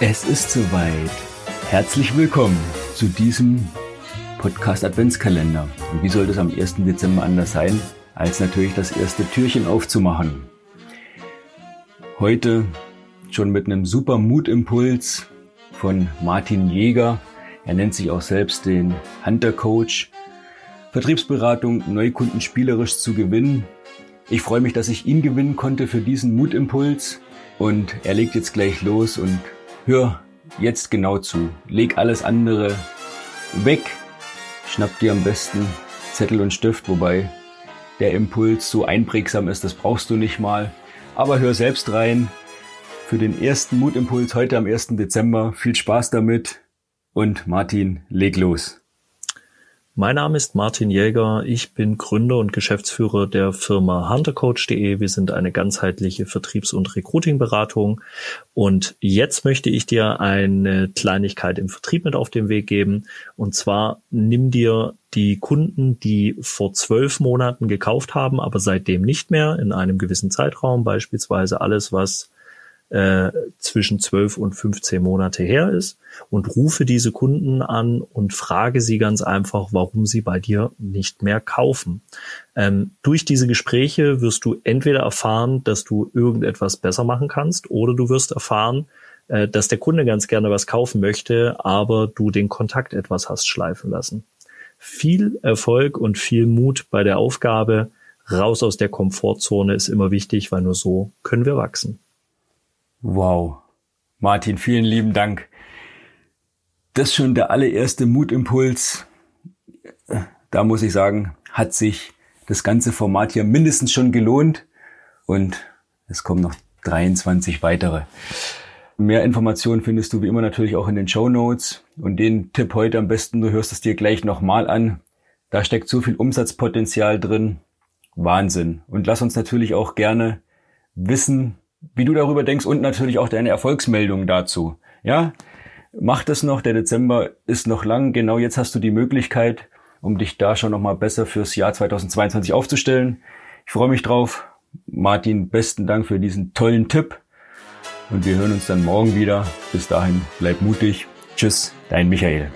Es ist soweit. Herzlich willkommen zu diesem Podcast Adventskalender. Und wie soll das am 1. Dezember anders sein, als natürlich das erste Türchen aufzumachen? Heute schon mit einem super Mutimpuls von Martin Jäger. Er nennt sich auch selbst den Hunter Coach. Vertriebsberatung, Neukunden spielerisch zu gewinnen. Ich freue mich, dass ich ihn gewinnen konnte für diesen Mutimpuls. Und er legt jetzt gleich los und hör jetzt genau zu. Leg alles andere weg. Schnapp dir am besten Zettel und Stift, wobei der Impuls so einprägsam ist, das brauchst du nicht mal. Aber hör selbst rein. Für den ersten Mutimpuls heute am 1. Dezember. Viel Spaß damit und Martin, leg los. Mein Name ist Martin Jäger. Ich bin Gründer und Geschäftsführer der Firma huntercoach.de. Wir sind eine ganzheitliche Vertriebs- und Recruiting-Beratung. Und jetzt möchte ich dir eine Kleinigkeit im Vertrieb mit auf den Weg geben. Und zwar nimm dir die Kunden, die vor zwölf Monaten gekauft haben, aber seitdem nicht mehr in einem gewissen Zeitraum, beispielsweise alles, was äh, zwischen 12 und 15 Monate her ist und rufe diese Kunden an und frage sie ganz einfach, warum sie bei dir nicht mehr kaufen. Ähm, durch diese Gespräche wirst du entweder erfahren, dass du irgendetwas besser machen kannst oder du wirst erfahren, äh, dass der Kunde ganz gerne was kaufen möchte, aber du den Kontakt etwas hast schleifen lassen. Viel Erfolg und viel Mut bei der Aufgabe. Raus aus der Komfortzone ist immer wichtig, weil nur so können wir wachsen. Wow. Martin, vielen lieben Dank. Das ist schon der allererste Mutimpuls. Da muss ich sagen, hat sich das ganze Format hier mindestens schon gelohnt und es kommen noch 23 weitere. Mehr Informationen findest du wie immer natürlich auch in den Show Notes und den Tipp heute am besten, du hörst es dir gleich nochmal an. Da steckt so viel Umsatzpotenzial drin. Wahnsinn. Und lass uns natürlich auch gerne wissen, wie du darüber denkst und natürlich auch deine Erfolgsmeldung dazu. Ja, mach das noch. Der Dezember ist noch lang. Genau jetzt hast du die Möglichkeit, um dich da schon nochmal besser fürs Jahr 2022 aufzustellen. Ich freue mich drauf. Martin, besten Dank für diesen tollen Tipp. Und wir hören uns dann morgen wieder. Bis dahin, bleib mutig. Tschüss, dein Michael.